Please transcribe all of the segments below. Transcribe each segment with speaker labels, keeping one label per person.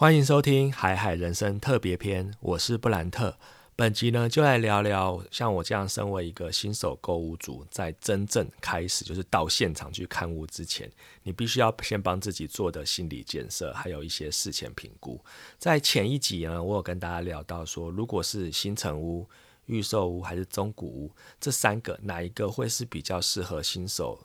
Speaker 1: 欢迎收听《海海人生特别篇》，我是布兰特。本集呢，就来聊聊像我这样身为一个新手购物主，在真正开始就是到现场去看屋之前，你必须要先帮自己做的心理建设，还有一些事前评估。在前一集呢，我有跟大家聊到说，如果是新城屋、预售屋还是中古屋，这三个哪一个会是比较适合新手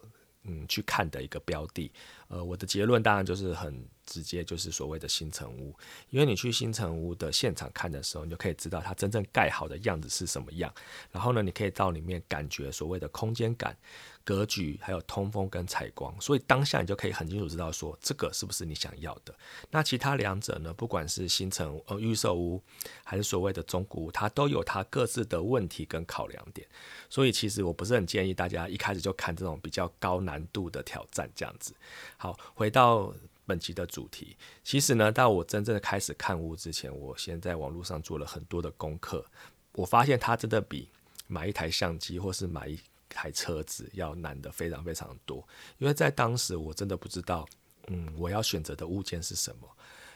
Speaker 1: 嗯去看的一个标的？呃，我的结论当然就是很。直接就是所谓的新城屋，因为你去新城屋的现场看的时候，你就可以知道它真正盖好的样子是什么样。然后呢，你可以到里面感觉所谓的空间感、格局，还有通风跟采光。所以当下你就可以很清楚知道说这个是不是你想要的。那其他两者呢，不管是新城呃预售屋，还是所谓的中古屋，它都有它各自的问题跟考量点。所以其实我不是很建议大家一开始就看这种比较高难度的挑战这样子。好，回到。本期的主题，其实呢，到我真正的开始看屋之前，我先在网络上做了很多的功课。我发现它真的比买一台相机或是买一台车子要难的非常非常多。因为在当时，我真的不知道，嗯，我要选择的物件是什么。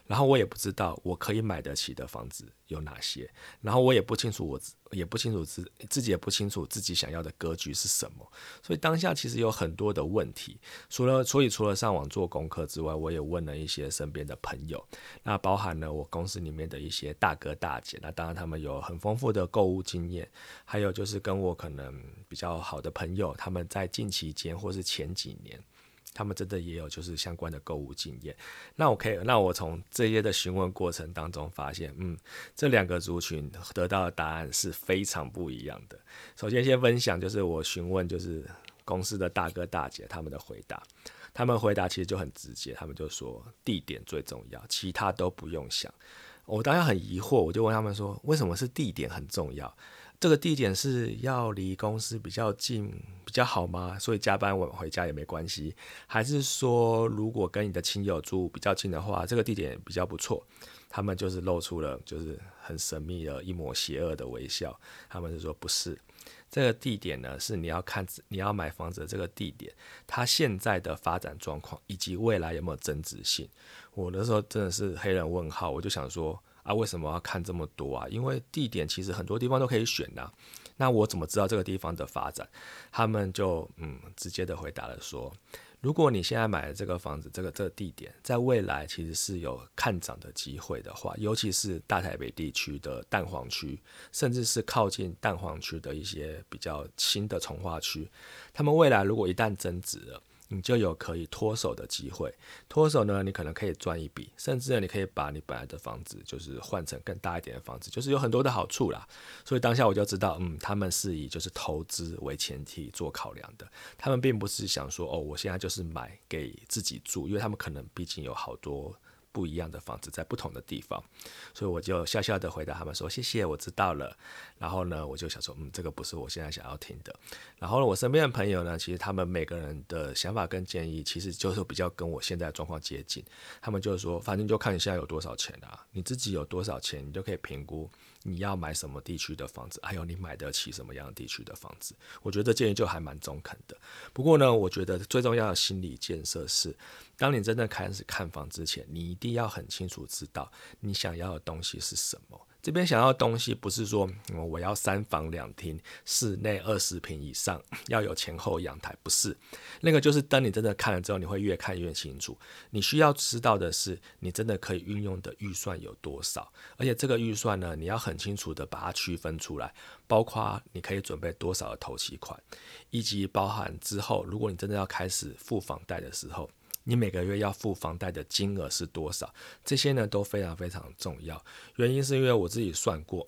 Speaker 1: 然后我也不知道我可以买得起的房子有哪些，然后我也不清楚，我也不清楚自自己也不清楚自己想要的格局是什么，所以当下其实有很多的问题。除了所以除了上网做功课之外，我也问了一些身边的朋友，那包含了我公司里面的一些大哥大姐，那当然他们有很丰富的购物经验，还有就是跟我可能比较好的朋友，他们在近期间或是前几年。他们真的也有就是相关的购物经验，那我可以，那我从这些的询问过程当中发现，嗯，这两个族群得到的答案是非常不一样的。首先先分享就是我询问就是公司的大哥大姐他们的回答，他们回答其实就很直接，他们就说地点最重要，其他都不用想。我当然很疑惑，我就问他们说，为什么是地点很重要？这个地点是要离公司比较近比较好吗？所以加班晚回家也没关系？还是说如果跟你的亲友住比较近的话，这个地点比较不错？他们就是露出了就是很神秘的一抹邪恶的微笑。他们是说不是，这个地点呢是你要看你要买房子的这个地点，它现在的发展状况以及未来有没有增值性。我那时候真的是黑人问号，我就想说。啊，为什么要看这么多啊？因为地点其实很多地方都可以选的。那我怎么知道这个地方的发展？他们就嗯直接的回答了说，如果你现在买的这个房子，这个这个地点，在未来其实是有看涨的机会的话，尤其是大台北地区的蛋黄区，甚至是靠近蛋黄区的一些比较新的从化区，他们未来如果一旦增值了。你就有可以脱手的机会，脱手呢，你可能可以赚一笔，甚至呢，你可以把你本来的房子就是换成更大一点的房子，就是有很多的好处啦。所以当下我就知道，嗯，他们是以就是投资为前提做考量的，他们并不是想说，哦，我现在就是买给自己住，因为他们可能毕竟有好多。不一样的房子在不同的地方，所以我就笑笑的回答他们说：“谢谢，我知道了。”然后呢，我就想说：“嗯，这个不是我现在想要听的。”然后呢，我身边的朋友呢，其实他们每个人的想法跟建议，其实就是比较跟我现在状况接近。他们就是说：“反正就看你现在有多少钱啊，你自己有多少钱，你就可以评估你要买什么地区的房子，还有你买得起什么样地区的房子。”我觉得建议就还蛮中肯的。不过呢，我觉得最重要的心理建设是。当你真的开始看房之前，你一定要很清楚知道你想要的东西是什么。这边想要的东西不是说我要三房两厅，室内二十平以上，要有前后阳台，不是。那个就是等你真的看了之后，你会越看越清楚。你需要知道的是，你真的可以运用的预算有多少，而且这个预算呢，你要很清楚的把它区分出来，包括你可以准备多少的头期款，以及包含之后，如果你真的要开始付房贷的时候。你每个月要付房贷的金额是多少？这些呢都非常非常重要。原因是因为我自己算过，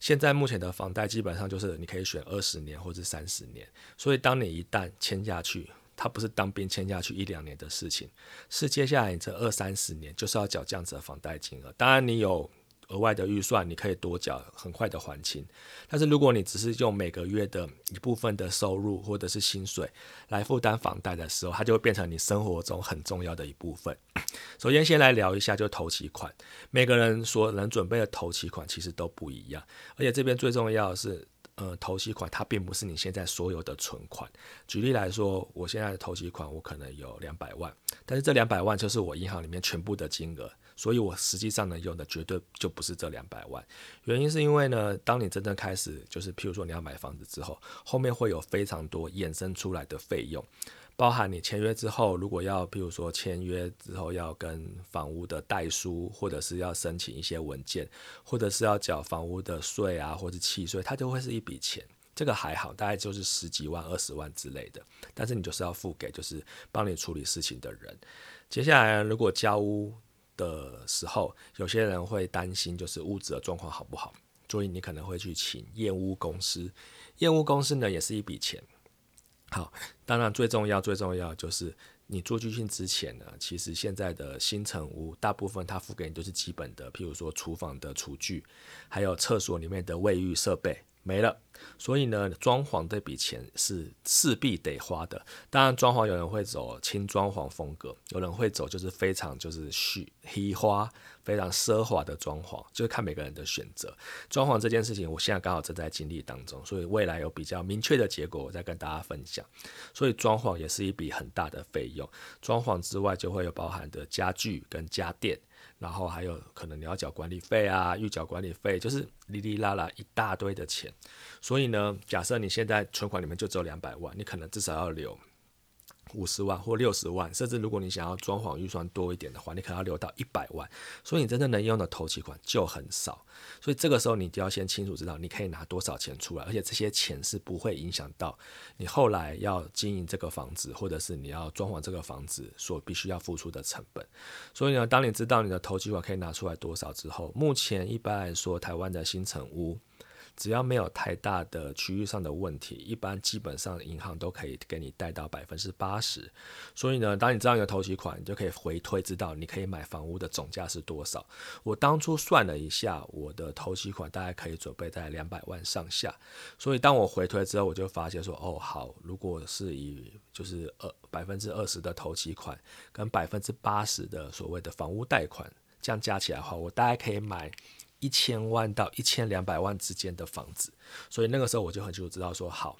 Speaker 1: 现在目前的房贷基本上就是你可以选二十年或者三十年。所以当你一旦签下去，它不是当兵签下去一两年的事情，是接下来你这二三十年就是要缴这样子的房贷金额。当然你有。额外的预算你可以多缴，很快的还清。但是如果你只是用每个月的一部分的收入或者是薪水来负担房贷的时候，它就会变成你生活中很重要的一部分。首先，先来聊一下就头期款。每个人所能准备的头期款其实都不一样，而且这边最重要的是，呃，头期款它并不是你现在所有的存款。举例来说，我现在的头期款我可能有两百万，但是这两百万就是我银行里面全部的金额。所以我实际上能用的绝对就不是这两百万。原因是因为呢，当你真正开始就是譬如说你要买房子之后，后面会有非常多衍生出来的费用。包含你签约之后，如果要，譬如说签约之后要跟房屋的代书，或者是要申请一些文件，或者是要缴房屋的税啊，或者契税，它就会是一笔钱。这个还好，大概就是十几万、二十万之类的。但是你就是要付给就是帮你处理事情的人。接下来如果交屋的时候，有些人会担心就是屋子的状况好不好，所以你可能会去请验屋公司。验屋公司呢也是一笔钱。好，当然最重要、最重要就是你做居训之前呢，其实现在的新城屋大部分它付给你都是基本的，譬如说厨房的厨具，还有厕所里面的卫浴设备。没了，所以呢，装潢这笔钱是势必得花的。当然，装潢有人会走轻装潢风格，有人会走就是非常就是虚花、非常奢华的装潢，就是看每个人的选择。装潢这件事情，我现在刚好正在经历当中，所以未来有比较明确的结果，我再跟大家分享。所以装潢也是一笔很大的费用。装潢之外，就会有包含的家具跟家电。然后还有可能你要缴管理费啊，预缴管理费，就是哩哩啦啦一大堆的钱。所以呢，假设你现在存款里面就只有两百万，你可能至少要留。五十万或六十万，甚至如果你想要装潢预算多一点的话，你可能要留到一百万。所以你真正能用的头期款就很少。所以这个时候你就要先清楚知道你可以拿多少钱出来，而且这些钱是不会影响到你后来要经营这个房子，或者是你要装潢这个房子所必须要付出的成本。所以呢，当你知道你的头期款可以拿出来多少之后，目前一般来说，台湾的新城屋。只要没有太大的区域上的问题，一般基本上银行都可以给你贷到百分之八十。所以呢，当你知道你的头期款，你就可以回推知道你可以买房屋的总价是多少。我当初算了一下，我的头期款大概可以准备在两百万上下。所以当我回推之后，我就发现说，哦，好，如果是以就是二百分之二十的头期款跟百分之八十的所谓的房屋贷款，这样加起来的话，我大概可以买。一千万到一千两百万之间的房子，所以那个时候我就很清楚知道说，好，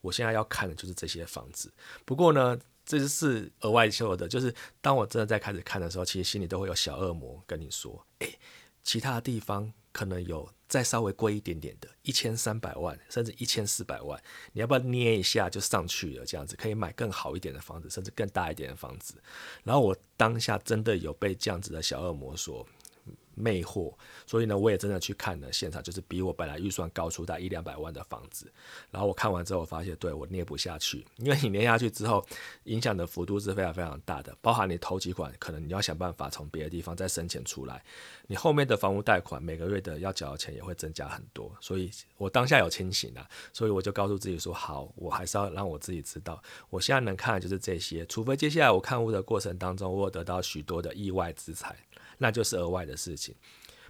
Speaker 1: 我现在要看的就是这些房子。不过呢，这是额外说的，就是当我真的在开始看的时候，其实心里都会有小恶魔跟你说，诶，其他地方可能有再稍微贵一点点的，一千三百万甚至一千四百万，你要不要捏一下就上去了？这样子可以买更好一点的房子，甚至更大一点的房子。然后我当下真的有被这样子的小恶魔说。魅惑，所以呢，我也真的去看了现场，就是比我本来预算高出大一两百万的房子。然后我看完之后，发现对我捏不下去，因为你捏下去之后，影响的幅度是非常非常大的，包含你投几款，可能你要想办法从别的地方再申请出来，你后面的房屋贷款每个月的要缴的钱也会增加很多。所以我当下有清醒啊，所以我就告诉自己说，好，我还是要让我自己知道，我现在能看的就是这些，除非接下来我看屋的过程当中，我得到许多的意外之财。那就是额外的事情。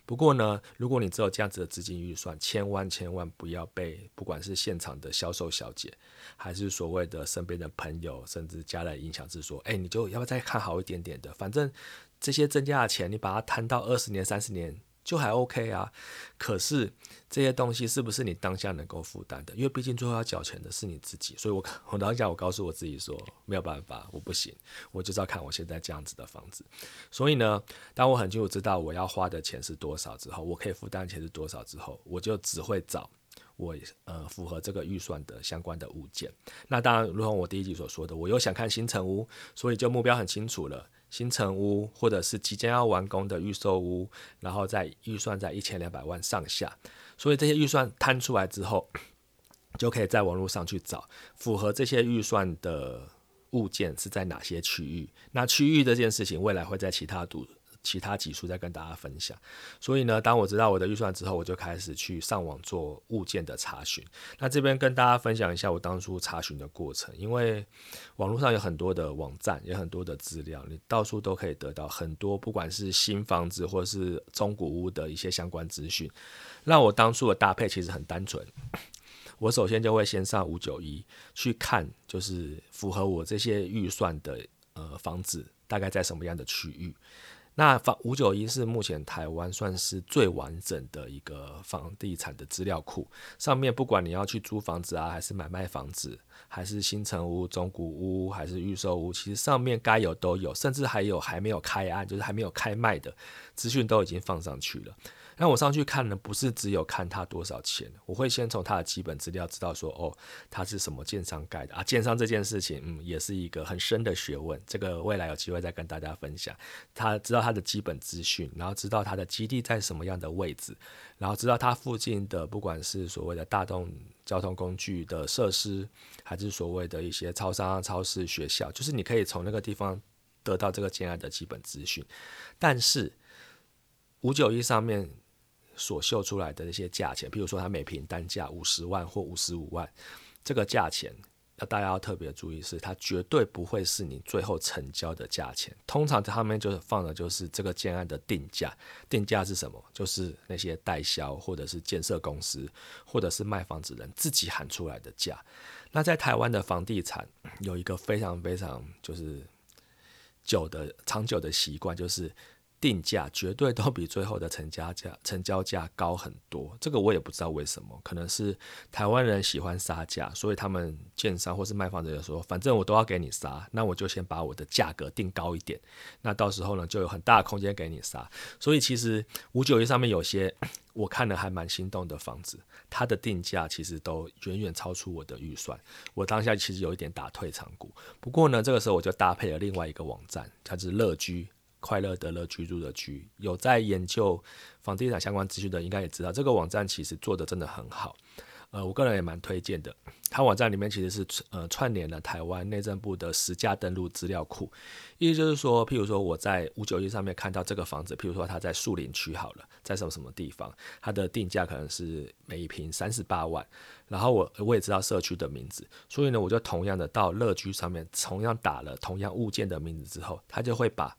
Speaker 1: 不过呢，如果你只有这样子的资金预算，千万千万不要被不管是现场的销售小姐，还是所谓的身边的朋友，甚至家人影响，是说，哎，你就要不要再看好一点点的？反正这些增加的钱，你把它摊到二十年、三十年。就还 OK 啊，可是这些东西是不是你当下能够负担的？因为毕竟最后要缴钱的是你自己，所以我我当下我告诉我自己说没有办法，我不行，我就是要看我现在这样子的房子。所以呢，当我很清楚知道我要花的钱是多少之后，我可以负担钱是多少之后，我就只会找我呃符合这个预算的相关的物件。那当然，如同我第一集所说的，我又想看新城屋，所以就目标很清楚了。新城屋或者是即将要完工的预售屋，然后在预算在一千两百万上下，所以这些预算摊出来之后，就可以在网络上去找符合这些预算的物件是在哪些区域。那区域这件事情，未来会在其他读。其他几处再跟大家分享。所以呢，当我知道我的预算之后，我就开始去上网做物件的查询。那这边跟大家分享一下我当初查询的过程，因为网络上有很多的网站，有很多的资料，你到处都可以得到很多，不管是新房子或是中古屋的一些相关资讯。那我当初的搭配其实很单纯，我首先就会先上五九一去看，就是符合我这些预算的呃房子大概在什么样的区域。那房五九一是目前台湾算是最完整的一个房地产的资料库，上面不管你要去租房子啊，还是买卖房子，还是新城屋、中古屋，还是预售屋，其实上面该有都有，甚至还有还没有开案，就是还没有开卖的资讯都已经放上去了。那我上去看呢，不是只有看它多少钱，我会先从它的基本资料知道说，哦，它是什么建商盖的啊？建商这件事情，嗯，也是一个很深的学问，这个未来有机会再跟大家分享。他知道它的基本资讯，然后知道它的基地在什么样的位置，然后知道它附近的不管是所谓的大众交通工具的设施，还是所谓的一些超商、超市、学校，就是你可以从那个地方得到这个建案的基本资讯。但是五九一上面。所秀出来的那些价钱，比如说它每平单价五十万或五十五万，这个价钱要大家要特别注意，是它绝对不会是你最后成交的价钱。通常他们就是放的就是这个建案的定价，定价是什么？就是那些代销或者是建设公司或者是卖房子人自己喊出来的价。那在台湾的房地产有一个非常非常就是久的长久的习惯，就是。定价绝对都比最后的成交价、成交价高很多，这个我也不知道为什么，可能是台湾人喜欢杀价，所以他们建商或是卖房子的说，反正我都要给你杀，那我就先把我的价格定高一点，那到时候呢就有很大的空间给你杀。所以其实五九一上面有些我看了还蛮心动的房子，它的定价其实都远远超出我的预算，我当下其实有一点打退场鼓。不过呢，这个时候我就搭配了另外一个网站，它是乐居。快乐得乐居住的居，有在研究房地产相关资讯的，应该也知道这个网站其实做的真的很好。呃，我个人也蛮推荐的。它网站里面其实是呃串联了台湾内政部的实价登录资料库，意思就是说，譬如说我在五九一上面看到这个房子，譬如说它在树林区好了，在什么什么地方，它的定价可能是每一平三十八万，然后我我也知道社区的名字，所以呢，我就同样的到乐居上面，同样打了同样物件的名字之后，它就会把。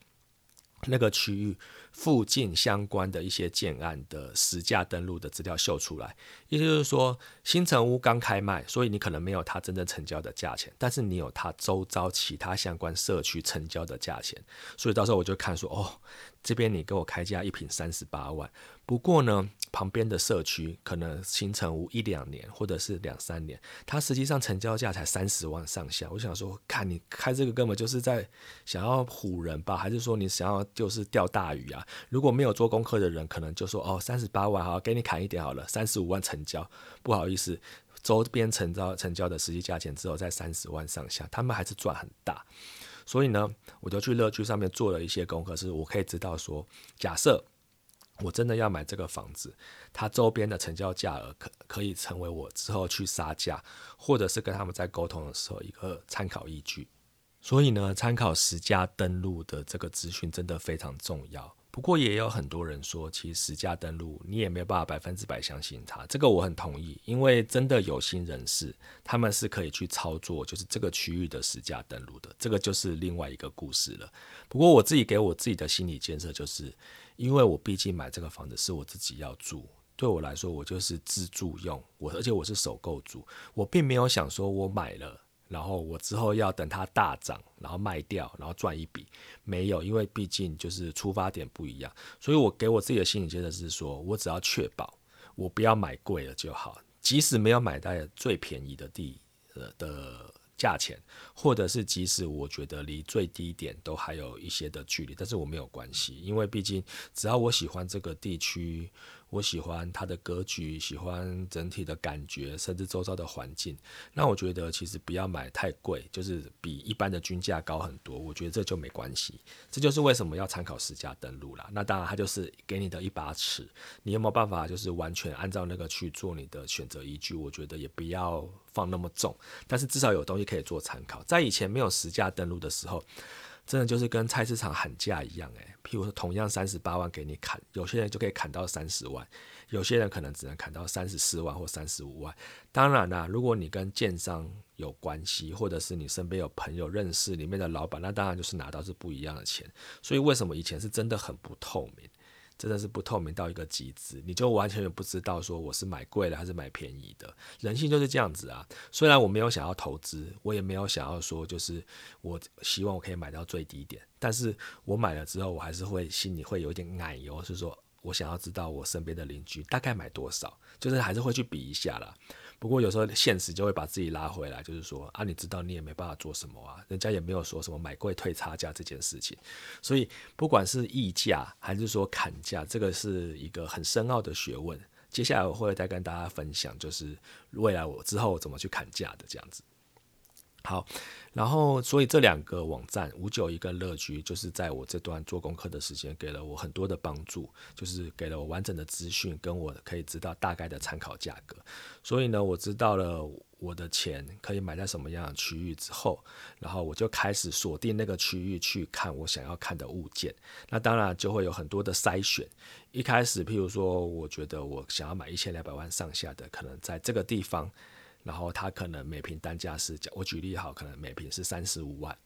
Speaker 1: 那个区域附近相关的一些建案的实价登录的资料秀出来，意思就是说新城屋刚开卖，所以你可能没有它真正成交的价钱，但是你有它周遭其他相关社区成交的价钱，所以到时候我就看说，哦，这边你给我开价一平三十八万，不过呢。旁边的社区可能新成一两年或者是两三年，它实际上成交价才三十万上下。我想说，看你开这个根本就是在想要唬人吧？还是说你想要就是钓大鱼啊？如果没有做功课的人，可能就说哦，三十八万好，给你砍一点好了，三十五万成交。不好意思，周边成交成交的实际价钱只有在三十万上下，他们还是赚很大。所以呢，我就去乐居上面做了一些功课，是我可以知道说，假设。我真的要买这个房子，它周边的成交价额可可以成为我之后去杀价，或者是跟他们在沟通的时候一个参考依据。所以呢，参考实价登录的这个资讯真的非常重要。不过也有很多人说，其实实价登录你也没有办法百分之百相信它。这个我很同意，因为真的有心人士他们是可以去操作，就是这个区域的实价登录的，这个就是另外一个故事了。不过我自己给我自己的心理建设就是。因为我毕竟买这个房子是我自己要住，对我来说我就是自住用，我而且我是首购住，我并没有想说我买了，然后我之后要等它大涨，然后卖掉，然后赚一笔，没有，因为毕竟就是出发点不一样，所以我给我自己的心理建设是说，我只要确保我不要买贵了就好，即使没有买到最便宜的地呃的。价钱，或者是即使我觉得离最低点都还有一些的距离，但是我没有关系，因为毕竟只要我喜欢这个地区。我喜欢它的格局，喜欢整体的感觉，甚至周遭的环境。那我觉得其实不要买太贵，就是比一般的均价高很多。我觉得这就没关系。这就是为什么要参考实价登录啦。那当然，它就是给你的一把尺，你有没有办法就是完全按照那个去做你的选择依据？我觉得也不要放那么重，但是至少有东西可以做参考。在以前没有实价登录的时候。真的就是跟菜市场喊价一样，诶，譬如说同样三十八万给你砍，有些人就可以砍到三十万，有些人可能只能砍到三十四万或三十五万。当然啦，如果你跟建商有关系，或者是你身边有朋友认识里面的老板，那当然就是拿到是不一样的钱。所以为什么以前是真的很不透明？真的是不透明到一个极致，你就完全也不知道说我是买贵了还是买便宜的。人性就是这样子啊。虽然我没有想要投资，我也没有想要说就是我希望我可以买到最低点，但是我买了之后，我还是会心里会有一点奶油，是说我想要知道我身边的邻居大概买多少，就是还是会去比一下了。不过有时候现实就会把自己拉回来，就是说啊，你知道你也没办法做什么啊，人家也没有说什么买贵退差价这件事情，所以不管是溢价还是说砍价，这个是一个很深奥的学问。接下来我会再跟大家分享，就是未来我之后怎么去砍价的这样子。好，然后所以这两个网站五九一跟乐居，就是在我这段做功课的时间，给了我很多的帮助，就是给了我完整的资讯，跟我可以知道大概的参考价格。所以呢，我知道了我的钱可以买在什么样的区域之后，然后我就开始锁定那个区域去看我想要看的物件。那当然就会有很多的筛选。一开始，譬如说，我觉得我想要买一千两百万上下的，可能在这个地方。然后它可能每平单价是，我举例好，可能每平是三十五万。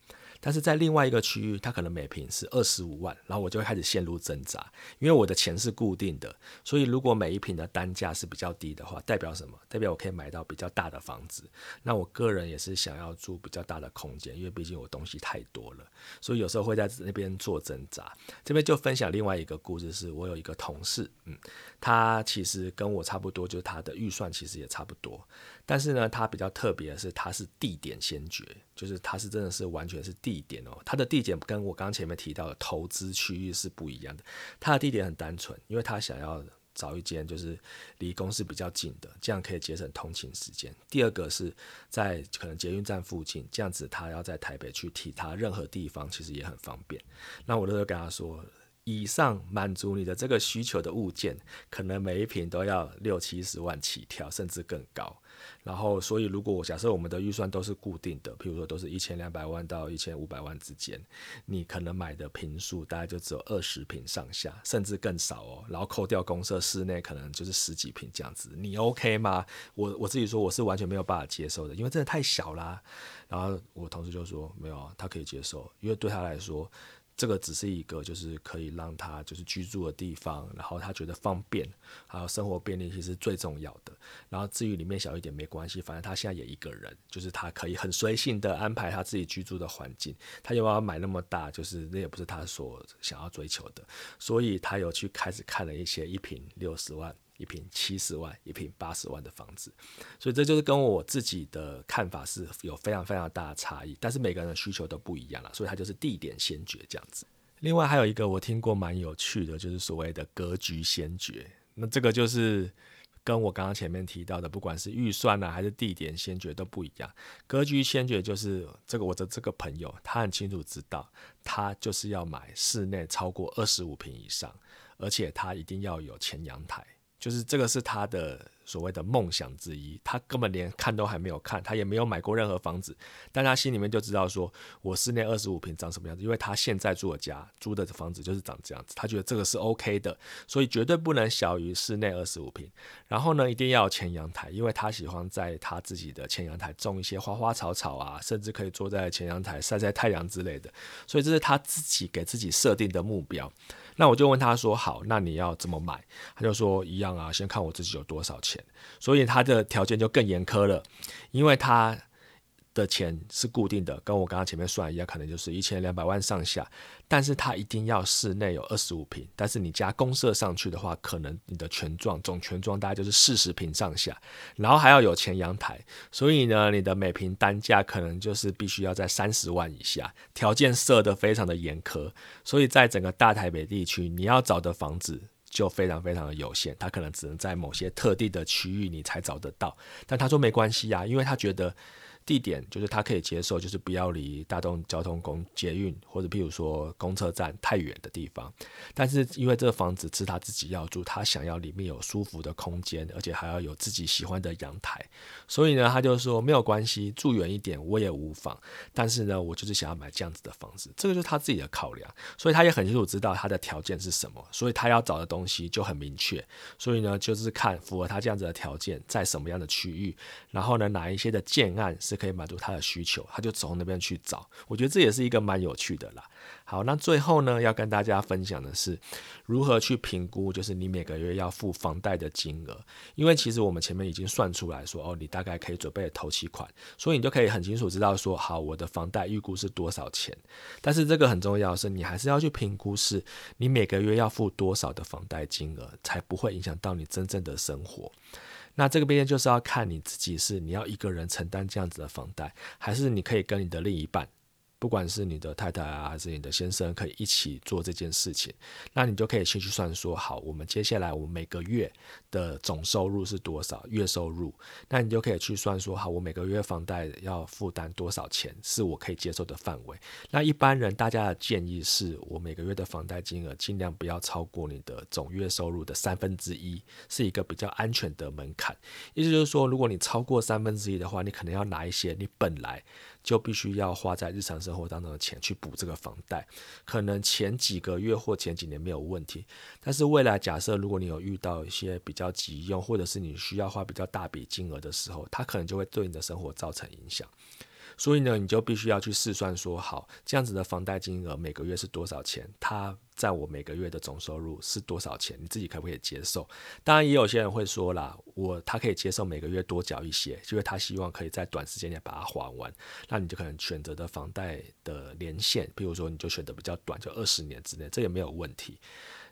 Speaker 1: 但是在另外一个区域，它可能每平是二十五万，然后我就会开始陷入挣扎，因为我的钱是固定的，所以如果每一平的单价是比较低的话，代表什么？代表我可以买到比较大的房子。那我个人也是想要住比较大的空间，因为毕竟我东西太多了，所以有时候会在那边做挣扎。这边就分享另外一个故事，是我有一个同事，嗯，他其实跟我差不多，就是他的预算其实也差不多。但是呢，它比较特别的是，它是地点先决，就是它是真的是完全是地点哦。它的地点跟我刚前面提到的投资区域是不一样的。它的地点很单纯，因为他想要找一间就是离公司比较近的，这样可以节省通勤时间。第二个是在可能捷运站附近，这样子他要在台北去提他任何地方，其实也很方便。那我都会跟他说。以上满足你的这个需求的物件，可能每一瓶都要六七十万起跳，甚至更高。然后，所以如果我假设我们的预算都是固定的，譬如说都是一千两百万到一千五百万之间，你可能买的瓶数大概就只有二十瓶上下，甚至更少哦。然后扣掉公设室内，可能就是十几瓶这样子。你 OK 吗？我我自己说我是完全没有办法接受的，因为真的太小啦。然后我同事就说没有，他可以接受，因为对他来说。这个只是一个，就是可以让他就是居住的地方，然后他觉得方便，还有生活便利，其实最重要的。然后至于里面小一点没关系，反正他现在也一个人，就是他可以很随性的安排他自己居住的环境。他又要买那么大，就是那也不是他所想要追求的，所以他有去开始看了一些一平六十万。一平七十万，一平八十万的房子，所以这就是跟我自己的看法是有非常非常大的差异。但是每个人的需求都不一样了，所以它就是地点先决这样子。另外还有一个我听过蛮有趣的，就是所谓的格局先决。那这个就是跟我刚刚前面提到的，不管是预算呢还是地点先决都不一样。格局先决就是这个我的这个朋友，他很清楚知道，他就是要买室内超过二十五平以上，而且他一定要有前阳台。就是这个是他的所谓的梦想之一，他根本连看都还没有看，他也没有买过任何房子，但他心里面就知道说，我室内二十五平长什么样子，因为他现在住的家租的房子就是长这样子，他觉得这个是 OK 的，所以绝对不能小于室内二十五平。然后呢，一定要有前阳台，因为他喜欢在他自己的前阳台种一些花花草草啊，甚至可以坐在前阳台晒晒太阳之类的，所以这是他自己给自己设定的目标。那我就问他说：“好，那你要怎么买？”他就说：“一样啊，先看我自己有多少钱。”所以他的条件就更严苛了，因为他。的钱是固定的，跟我刚刚前面算一样，可能就是一千两百万上下。但是它一定要室内有二十五平，但是你加公设上去的话，可能你的全幢总全幢大概就是四十平上下，然后还要有前阳台，所以呢，你的每平单价可能就是必须要在三十万以下，条件设的非常的严苛，所以在整个大台北地区，你要找的房子就非常非常的有限，他可能只能在某些特定的区域你才找得到。但他说没关系呀，因为他觉得。地点就是他可以接受，就是不要离大众交通公捷运或者譬如说公车站太远的地方。但是因为这个房子是他自己要住，他想要里面有舒服的空间，而且还要有自己喜欢的阳台，所以呢，他就说没有关系，住远一点我也无妨。但是呢，我就是想要买这样子的房子，这个就是他自己的考量。所以他也很清楚知道他的条件是什么，所以他要找的东西就很明确。所以呢，就是看符合他这样子的条件在什么样的区域，然后呢，哪一些的建案是。是可以满足他的需求，他就从那边去找。我觉得这也是一个蛮有趣的啦。好，那最后呢，要跟大家分享的是如何去评估，就是你每个月要付房贷的金额。因为其实我们前面已经算出来说，哦，你大概可以准备头期款，所以你就可以很清楚知道说，好，我的房贷预估是多少钱。但是这个很重要的是，你还是要去评估，是你每个月要付多少的房贷金额，才不会影响到你真正的生活。那这个边就是要看你自己是你要一个人承担这样子的房贷，还是你可以跟你的另一半。不管是你的太太啊，还是你的先生，可以一起做这件事情，那你就可以先去算说，好，我们接下来我们每个月的总收入是多少，月收入，那你就可以去算说，好，我每个月房贷要负担多少钱，是我可以接受的范围。那一般人大家的建议是，我每个月的房贷金额尽量不要超过你的总月收入的三分之一，是一个比较安全的门槛。意思就是说，如果你超过三分之一的话，你可能要拿一些你本来。就必须要花在日常生活当中的钱去补这个房贷，可能前几个月或前几年没有问题，但是未来假设如果你有遇到一些比较急用，或者是你需要花比较大笔金额的时候，它可能就会对你的生活造成影响。所以呢，你就必须要去试算说，好，这样子的房贷金额每个月是多少钱？它在我每个月的总收入是多少钱？你自己可不可以接受？当然，也有些人会说啦，我他可以接受每个月多缴一些，因为他希望可以在短时间内把它还完。那你就可能选择的房贷的年限，比如说你就选择比较短，就二十年之内，这也没有问题。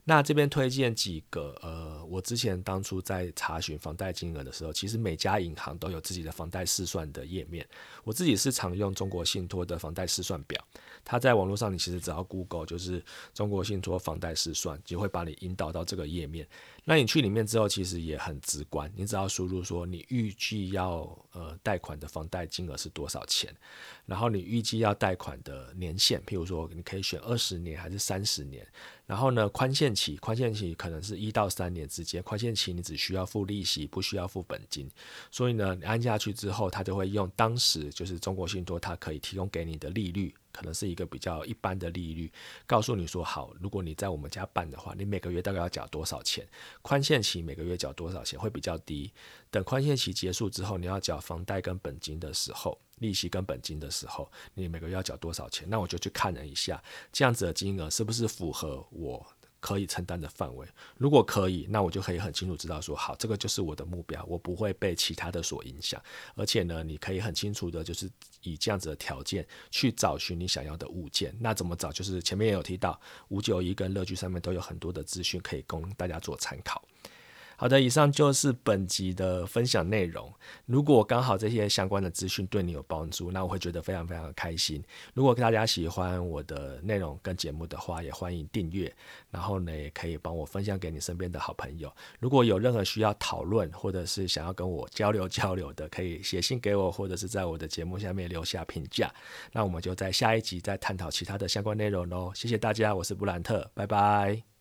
Speaker 1: 那这边推荐几个，呃，我之前当初在查询房贷金额的时候，其实每家银行都有自己的房贷试算的页面。我自己是常用中国信托的房贷试算表，它在网络上你其实只要 Google 就是中国信托房贷试算，就会把你引导到这个页面。那你去里面之后，其实也很直观，你只要输入说你预计要呃贷款的房贷金额是多少钱，然后你预计要贷款的年限，譬如说你可以选二十年还是三十年，然后呢宽限期，宽限期可能是一到三年之间，宽限期你只需要付利息，不需要付本金，所以呢你按下去之后，它就会用当时就是中国信托它可以提供给你的利率。可能是一个比较一般的利率，告诉你说好，如果你在我们家办的话，你每个月大概要缴多少钱？宽限期每个月缴多少钱会比较低？等宽限期结束之后，你要缴房贷跟本金的时候，利息跟本金的时候，你每个月要缴多少钱？那我就去看了一下，这样子的金额是不是符合我？可以承担的范围，如果可以，那我就可以很清楚知道说，好，这个就是我的目标，我不会被其他的所影响。而且呢，你可以很清楚的，就是以这样子的条件去找寻你想要的物件。那怎么找？就是前面也有提到，五九一跟乐居上面都有很多的资讯可以供大家做参考。好的，以上就是本集的分享内容。如果刚好这些相关的资讯对你有帮助，那我会觉得非常非常的开心。如果大家喜欢我的内容跟节目的话，也欢迎订阅。然后呢，也可以帮我分享给你身边的好朋友。如果有任何需要讨论或者是想要跟我交流交流的，可以写信给我，或者是在我的节目下面留下评价。那我们就在下一集再探讨其他的相关内容喽。谢谢大家，我是布兰特，拜拜。